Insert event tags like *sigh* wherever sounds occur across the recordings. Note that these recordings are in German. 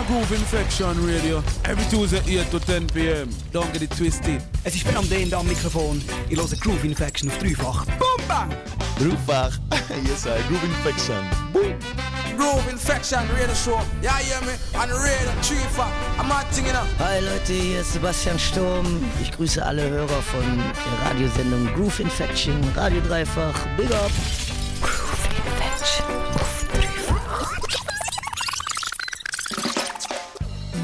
a Groove Infection Radio. Every Tuesday 8 to 10 p.m. Don't get it twisted. Es ist Ben am Den am Mikrofon. Ich höre Groove Infection auf dreifach. Boom, bang! Dreifach. *laughs* yes, I Groove Infection. Boom. Groove Infection Radio Show. Ja, hear me? On the radio, dreifach. I'm not thinking up. Hi Leute, hier ist Sebastian Sturm. Ich grüße alle Hörer von der Radiosendung Groove Infection, Radio Dreifach. Big up!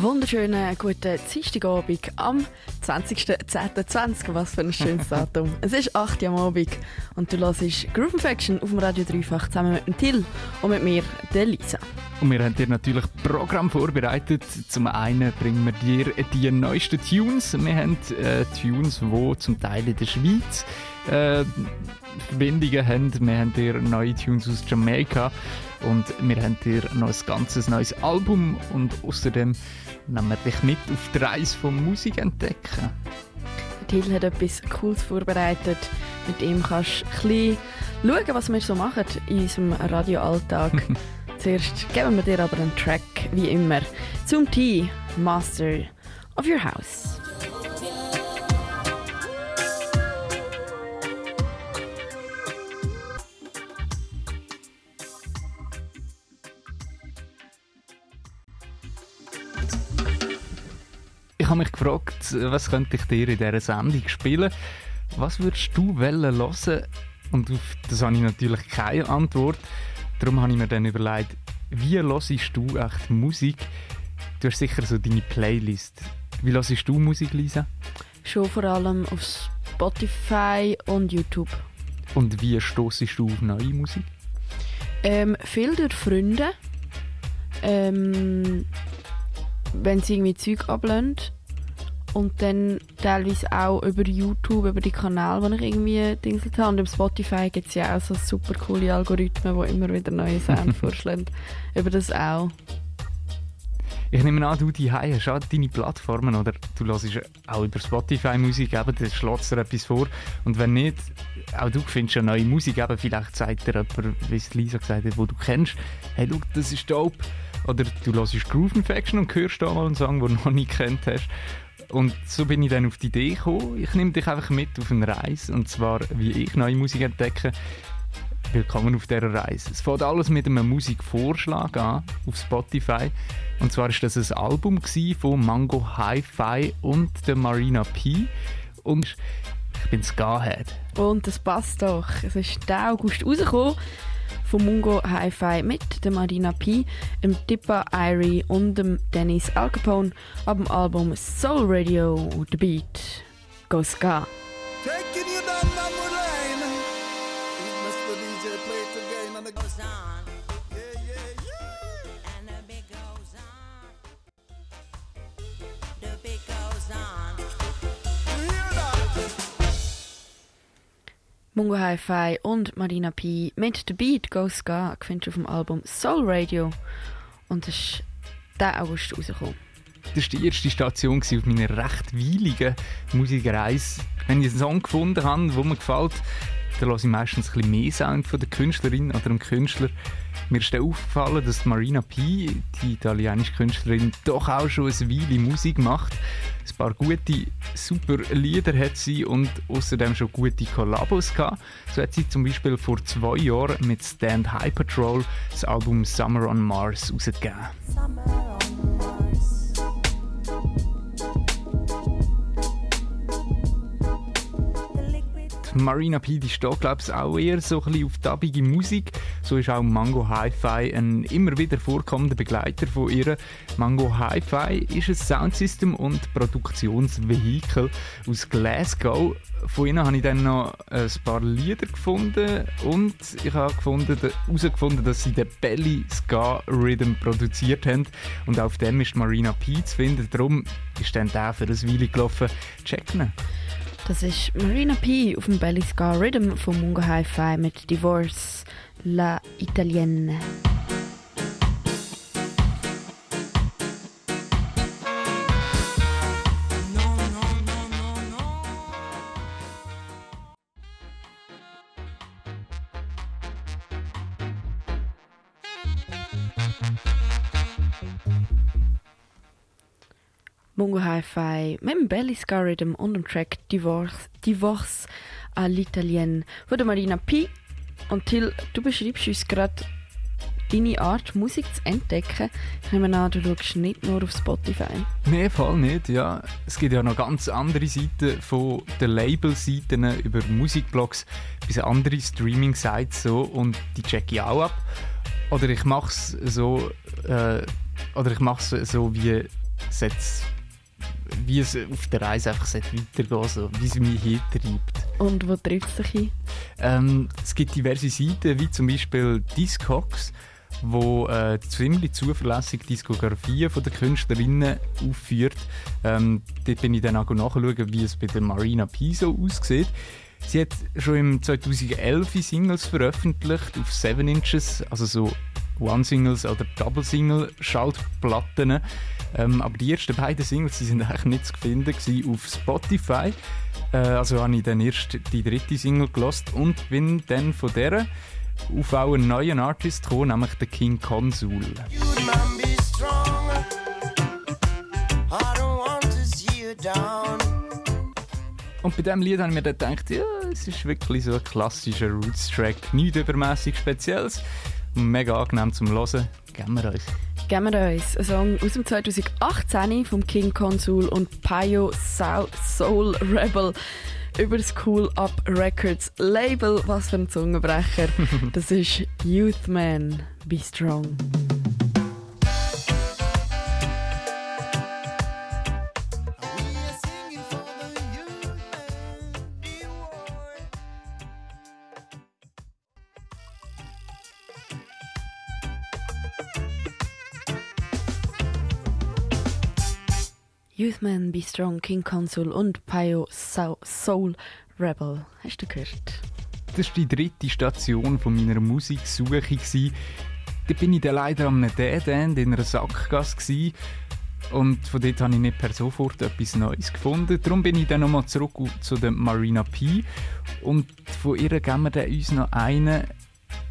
Wunderschönen guten Dienstagabend am 20.10.20. Was für ein schönes Datum. es ist 8 Uhr am Abend und du hörst Groove Infection auf dem Radio Dreifach zusammen mit dem Till und mit mir, der Lisa. Und wir haben dir natürlich Programm vorbereitet. Zum einen bringen wir dir die neuesten Tunes. Wir haben äh, Tunes, die zum Teil in der Schweiz äh, Verbindungen haben. Wir haben dir neue Tunes aus Jamaika und wir haben dir noch ein ganzes neues Album und außerdem nehmen wir dich mit auf die Reise von Musik entdecken. Till hat etwas Cooles vorbereitet. Mit ihm kannst du ein bisschen schauen, was wir so machen in unserem Radioalltag. *laughs* Zuerst geben wir dir aber einen Track, wie immer, zum T Master of Your House. Ich habe mich gefragt, was könnte ich dir in dieser Sendung spielen? Was würdest du wollen hören? Und auf das habe ich natürlich keine Antwort. Darum habe ich mir dann überlegt, wie hörst du echt Musik? Du hast sicher so deine Playlist. Wie hörst du Musik, Lisa? Schon vor allem auf Spotify und YouTube. Und wie stoßest du auf neue Musik? Ähm, viel durch Freunde. Ähm, wenn sie irgendwie Zeug ablehnen. Und dann teilweise auch über YouTube, über die Kanäle, die ich irgendwie dingselt habe. Und im Spotify gibt es ja auch so super coole Algorithmen, die immer wieder neue Sound *laughs* vorschlagen. Über das auch. Ich nehme an, du die hast auch deine Plattformen oder du hörst auch über Spotify Musik, eben, dann schlägt dir etwas vor. Und wenn nicht, auch du findest eine neue Musik, eben, vielleicht sagt dir jemand, wie es Lisa gesagt hat, wo du kennst, hey, look, das ist dope. Oder du hörst Groove Infection und hörst da mal einen Song, den du noch nie kennt hast. Und so bin ich dann auf die Idee gekommen, ich nehme dich einfach mit auf eine Reise. Und zwar, wie ich neue Musik entdecke. Willkommen auf dieser Reise. Es fängt alles mit einem Musikvorschlag an auf Spotify. Und zwar ist das ein Album von Mango Hi-Fi und der Marina P. Und ich bin Ska-Head. Und das passt doch. Es ist der August rausgekommen von Mungo Hi-Fi mit der Marina P, dem Tippa Irie und dem Dennis Al Capone ab dem Album Soul Radio The Beat Go Ska. Taking you down memory lane. Mr. DJ play it again and again. Yeah, yeah, Mungo Hi-Fi und Marina P mit The Beat Go Ska findest du auf dem Album Soul Radio. Und das ist der August rausgekommen. Das war die erste Station auf meiner recht weiligen Musikreise. Wenn ich einen Song gefunden habe, der mir gefällt, dann höre ich meistens ein mehr Sound von der Künstlerin oder dem Künstler. Mir ist aufgefallen, dass Marina P, die italienische Künstlerin, doch auch schon eine Weile Musik macht. Ein paar gute, super Lieder hat sie und außerdem schon gute Kollabos gehabt. So hat sie zum Beispiel vor zwei Jahren mit Stand High Patrol das Album Summer on Mars rausgegeben. Die Marina P die steht, glaube ich, auch eher so ein bisschen auf dubbige Musik. So ist auch Mango Hi-Fi ein immer wieder vorkommender Begleiter von ihr. Mango Hi-Fi ist ein Soundsystem und Produktionsvehikel aus Glasgow. Von ihnen habe ich dann noch ein paar Lieder gefunden und ich habe gefunden, herausgefunden, dass sie den Belly Ska Rhythm produziert haben und auf dem ist Marina P zu finden. Darum ist dann der für ein Weile gelaufen. Checken. Das ist Marina P auf dem Belly Ska Rhythm von Mungo Hi-Fi mit Divorce La Italienne. Mongo Hi-Fi mit dem Belly Scar Rhythm und dem Track Divorce, Divorce l'Italienne von der Marina P. Und Till, du beschreibst uns gerade deine Art, Musik zu entdecken. Ich nehme an, du schaust nicht nur auf Spotify. Nein, voll nicht, ja. Es gibt ja noch ganz andere Seiten von den Label-Seiten über Musikblogs bis andere Streaming-Sites so und die checke ich auch ab. Oder ich mache es so, äh, oder ich mache es so, wie es jetzt wie es auf der Reise einfach weitergehen so, wie es mich hintreibt. Und wo treibt es dich hin? Ähm, es gibt diverse Seiten, wie zum Beispiel Discogs, wo äh, ziemlich zuverlässig Diskografien von den Künstlerinnen aufführt. Ähm, dort bin ich dann auch nachschauen, wie es bei der Marina Piso aussieht. Sie hat schon im 2011 Singles veröffentlicht auf 7 Inches, also so One-Singles oder Double-Single-Schaltplatten. Ähm, aber die ersten beiden Singles die sind eigentlich nicht zu finden auf Spotify. Äh, also habe ich dann erst die dritte Single gelost und bin dann von der auf einen neuen Artist gekommen, nämlich den King Consul. Und bei diesem Lied habe ich mir dann gedacht, ja, es ist wirklich so ein klassischer Roots-Track. Nichts übermäßig Spezielles. Mega angenehm zum Hören. Geben wir uns. Geben wir uns. Ein Song aus dem 2018 vom King Consul und Payo Soul Rebel über das Cool Up Records Label. Was für ein Zungenbrecher. *laughs* das ist Youth Man. Be Strong. Youthman, Be Strong, King Consul und Pio Soul Rebel. Hast du gehört? Das war die dritte Station von meiner Musiksuche. Da bin ich dann leider am Dead End in einer Sackgasse. Und von dort habe ich nicht per sofort etwas Neues gefunden. Darum bin ich dann nochmal zurück zu der Marina P. Und von ihr geben wir uns noch einen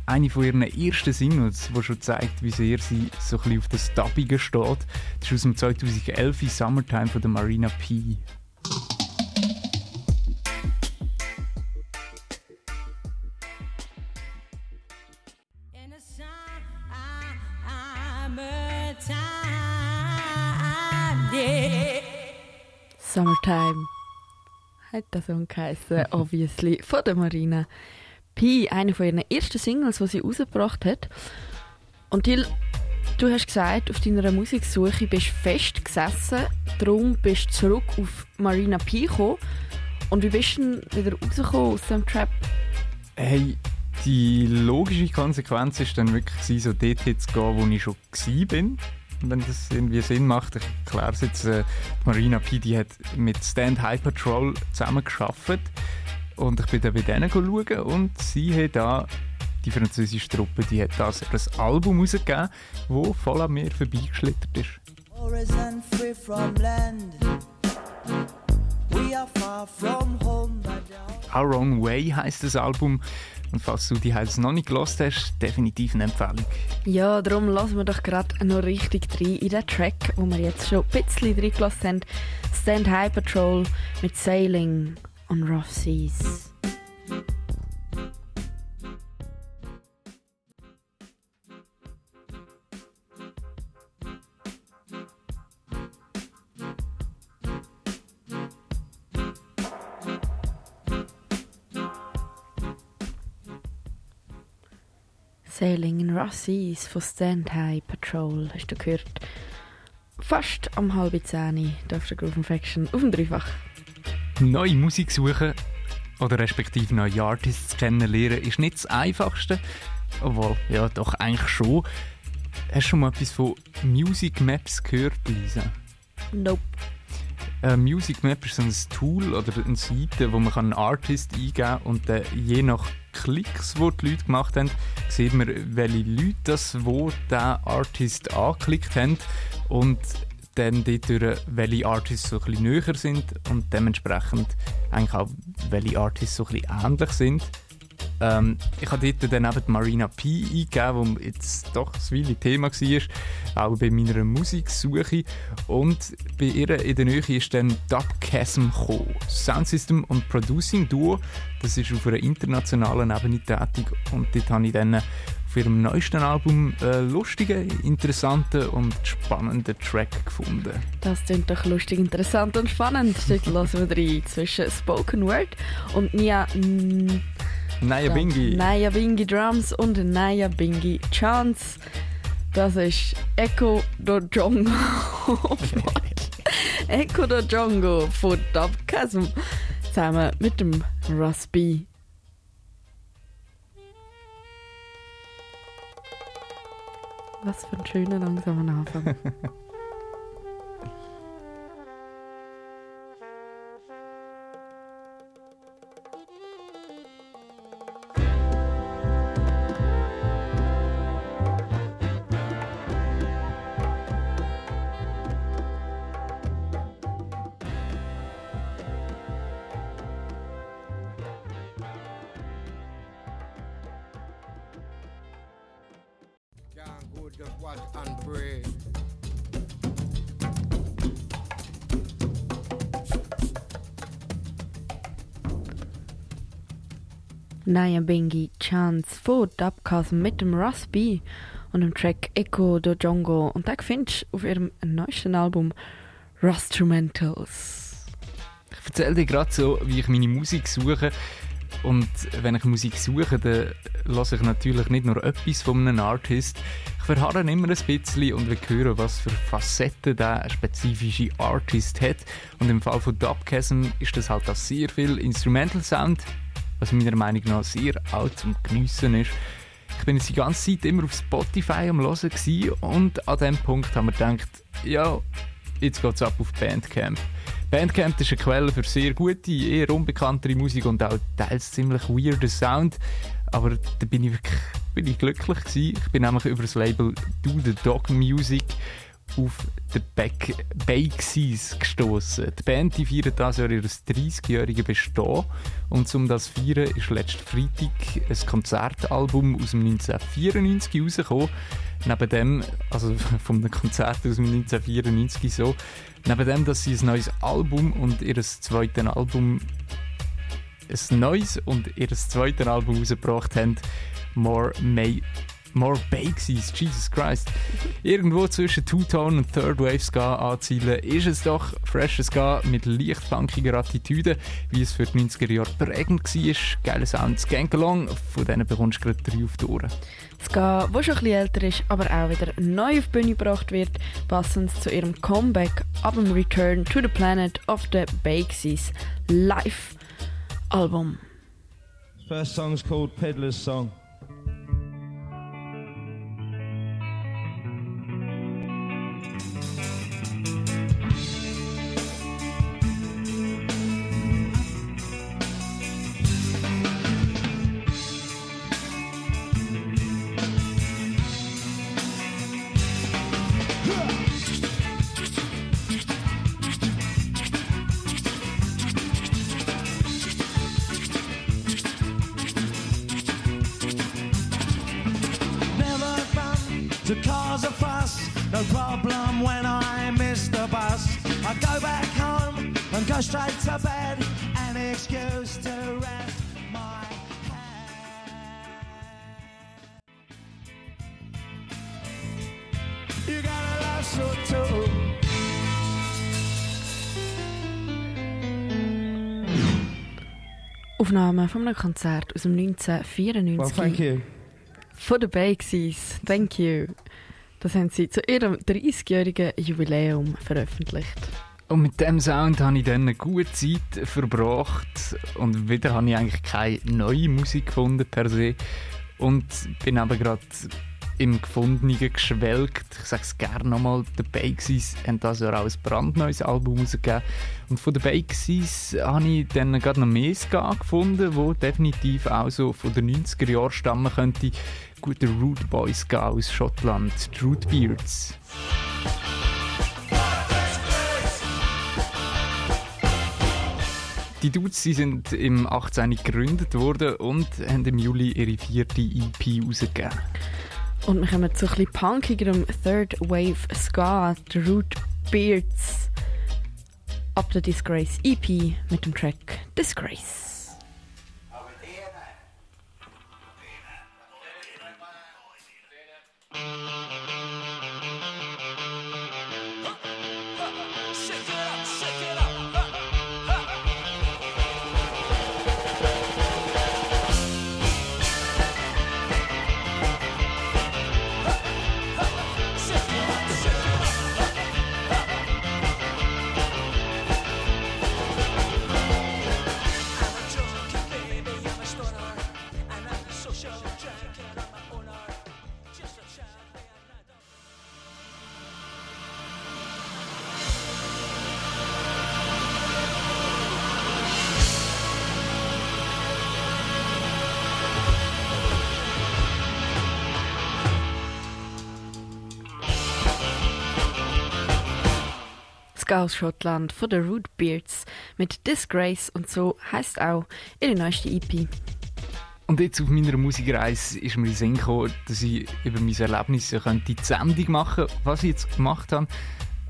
eine von ihren ersten Singles, die schon zeigt, wie sehr sie so ein bisschen auf das Dubbige steht. Das ist aus dem 2011 Summertime von der Marina P. Summertime hat der Song geheißen, obviously, von der Marina. P, eine von ihren ersten Singles, die sie rausgebracht hat. Und Till, du hast gesagt, auf deiner Musiksuche bist du fest gesessen, darum bist du zurück auf Marina P gekommen. Und wie bist du denn wieder rausgekommen aus dem Trap? Hey, die logische Konsequenz ist dann wirklich so dort gehen, wo ich schon war. Wenn das irgendwie Sinn macht. Ich erkläre es jetzt. Äh, Marina P. Die hat mit Stand High Patrol zusammengearbeitet. Und ich bin dann bei denen schauen und sie hat da, die französische Truppe, die hat das ein Album rausgegeben, das voll an mir vorbeigeschlittert ist. Our Wrong Way heisst das Album. Und falls du die heute noch nicht gelost hast, definitiv eine Empfehlung. Ja, darum lassen wir doch gerade noch richtig rein in den Track, wo wir jetzt schon ein bisschen drin gelassen haben. Stand High Patrol mit Sailing on rough seas. Sailing in Rough Seas von Stand High Patrol, hast du gehört? Fast am halb zehn darf der Groove Infection auf dem Dreifach neue Musik suchen oder respektive neue Artists kennenlernen ist nicht das Einfachste. Obwohl, ja, doch eigentlich schon. Hast du schon mal etwas von Music Maps gehört, Lisa? Nope. Äh, Music Map ist so ein Tool oder eine Seite, wo man einen Artist eingeben kann und äh, je nach Klicks, die die Leute gemacht haben, sieht man, welche Leute das, wo der Artist angeklickt haben und dann dort, welche Artists so ein bisschen näher sind und dementsprechend eigentlich auch, welche Artists so ein bisschen ähnlich sind. Ähm, ich habe dort dann eben die Marina P eingegeben, die jetzt doch ein Weile Thema war, auch bei meiner Musiksuche. Und bei ihr in der Nähe ist dann Dubchasm gekommen. Soundsystem und Producing Duo, das ist auf einer internationalen Ebene tätig und dort habe ich dann auf ihrem neuesten Album einen lustigen, interessanten und spannenden Track gefunden. Das klingt doch lustig, interessant und spannend. Dort *laughs* hören wir rein zwischen Spoken Word und Nia... Naya Bingi. Naya Bingi Drums und Naya Bingi Chance. Das ist Echo do Jongo. *laughs* Echo do Jongo von Dubchasm zusammen mit dem Rusby. Was für ein schöner langsamer Anfang. *laughs* go just watch and pray. Naya Bingi Chance von Dubcasm mit dem Rusby und dem Track Echo do Jongo. Und den findest du auf ihrem neuesten Album Rustrumentals. Ich erzähle dir gerade so, wie ich meine Musik suche. Und wenn ich Musik suche, dann lasse ich natürlich nicht nur etwas von einem Artist. Ich verharre immer ein bisschen und will hören, was für Facetten der spezifische Artist hat. Und im Fall von Dubchasm ist das halt auch sehr viel Instrumental Sound, was meiner Meinung nach sehr alt zum Geniessen ist. Ich bin jetzt die ganze Zeit immer auf Spotify am Hören und an dem Punkt haben wir gedacht, ja, jetzt geht's ab auf Bandcamp. Bandcamp ist eine Quelle für sehr gute, eher unbekanntere Musik und auch teils ziemlich weirder Sound. Aber da bin ich wirklich bin ich glücklich gewesen. Ich bin nämlich über das Label Do The Dog Music auf den Back Bakesies gestoßen. Die Band die feiert das Jahr ihr 30-jährige Bestehen und um das zu feiern ist letzten Freitag ein Konzertalbum aus dem 1994 rausgekommen. Neben dem, also *laughs* vom Konzert aus dem 1994 so, neben dem, dass sie ein neues Album und ihr zweites Album ein neues und ihr zweites Album rausgebracht haben, More May More Bakesies, Jesus Christ. Irgendwo zwischen Two-Tone und Third Wave Ska anzielen, ist es doch freshes Ska mit leicht funkiger Attitüde, wie es für die 90er Jahre prägend war. Geile Sounds, Gang Along, von denen bekommst du gerade drei auf die Ohren. Ska, wo schon ein bisschen älter ist, aber auch wieder neu auf die Bühne gebracht wird, passend zu ihrem Comeback ab dem Return to the Planet of the Bakesies Live Album. First song's called Peddler's Song. To cause a fuss. No problem when I miss the bus. I go back home and go straight to bed. An excuse to rest my head. You gotta love so too. Aufnahme von einem Konzert aus dem 1994 Well, thank you. Von den Bakesies. Thank you. Das haben sie zu ihrem 30-jährigen Jubiläum veröffentlicht. Und mit dem Sound habe ich dann eine gute Zeit verbracht und wieder habe ich eigentlich keine neue Musik gefunden per se und bin aber gerade im Gefundenen geschwelgt. Ich sage es gerne nochmal, die Bakesies haben das Jahr auch ein brandneues Album rausgegeben und von den Bakesies habe ich dann gerade noch mehr Ska gefunden, wo definitiv auch so von den 90er Jahren stammen könnte. Guter Root Boy Ska aus Schottland, die Rootbeards. Die Dudes die sind im 18. gegründet worden und haben im Juli ihre vierte EP rausgegeben. Und wir kommen zu bisschen punkigerem Third Wave Ska, The Root Beards. Ab der Disgrace EP mit dem Track Disgrace. Aus Schottland von den Root Beards mit Disgrace und so heißt auch ihre neueste EP. Und jetzt auf meiner Musikreise ist mir Sinn gekommen, dass ich über mein Erlebnis könnte die Sendung machen was ich jetzt gemacht habe.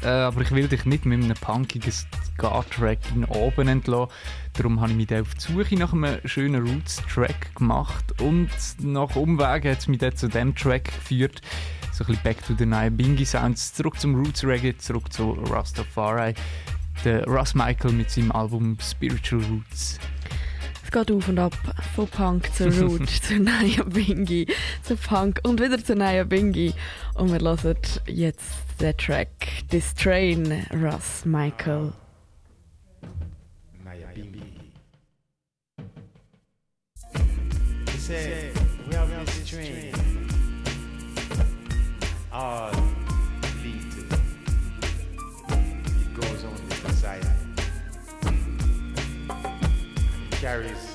Äh, aber ich will dich nicht mit einem punkigen Ska-Track in oben entlassen. Darum habe ich mich auf die Suche nach einem schönen Roots-Track gemacht. Und nach Umwegen hat es mich dann zu dem Track geführt. So ein bisschen back to the Bingy Sounds. Zurück zum Roots Reggae, zurück zu Rastafari. Der Russ Michael mit seinem Album Spiritual Roots. Es geht auf und ab von Punk zu *laughs* Root zu Naya Bingi zu Punk und wieder zu Naya Bingi. Und wir hören jetzt den Track This Train, Ross Michael. Naya Bingi. He said, we are on this train. All lead to. It goes on the desire. And it carries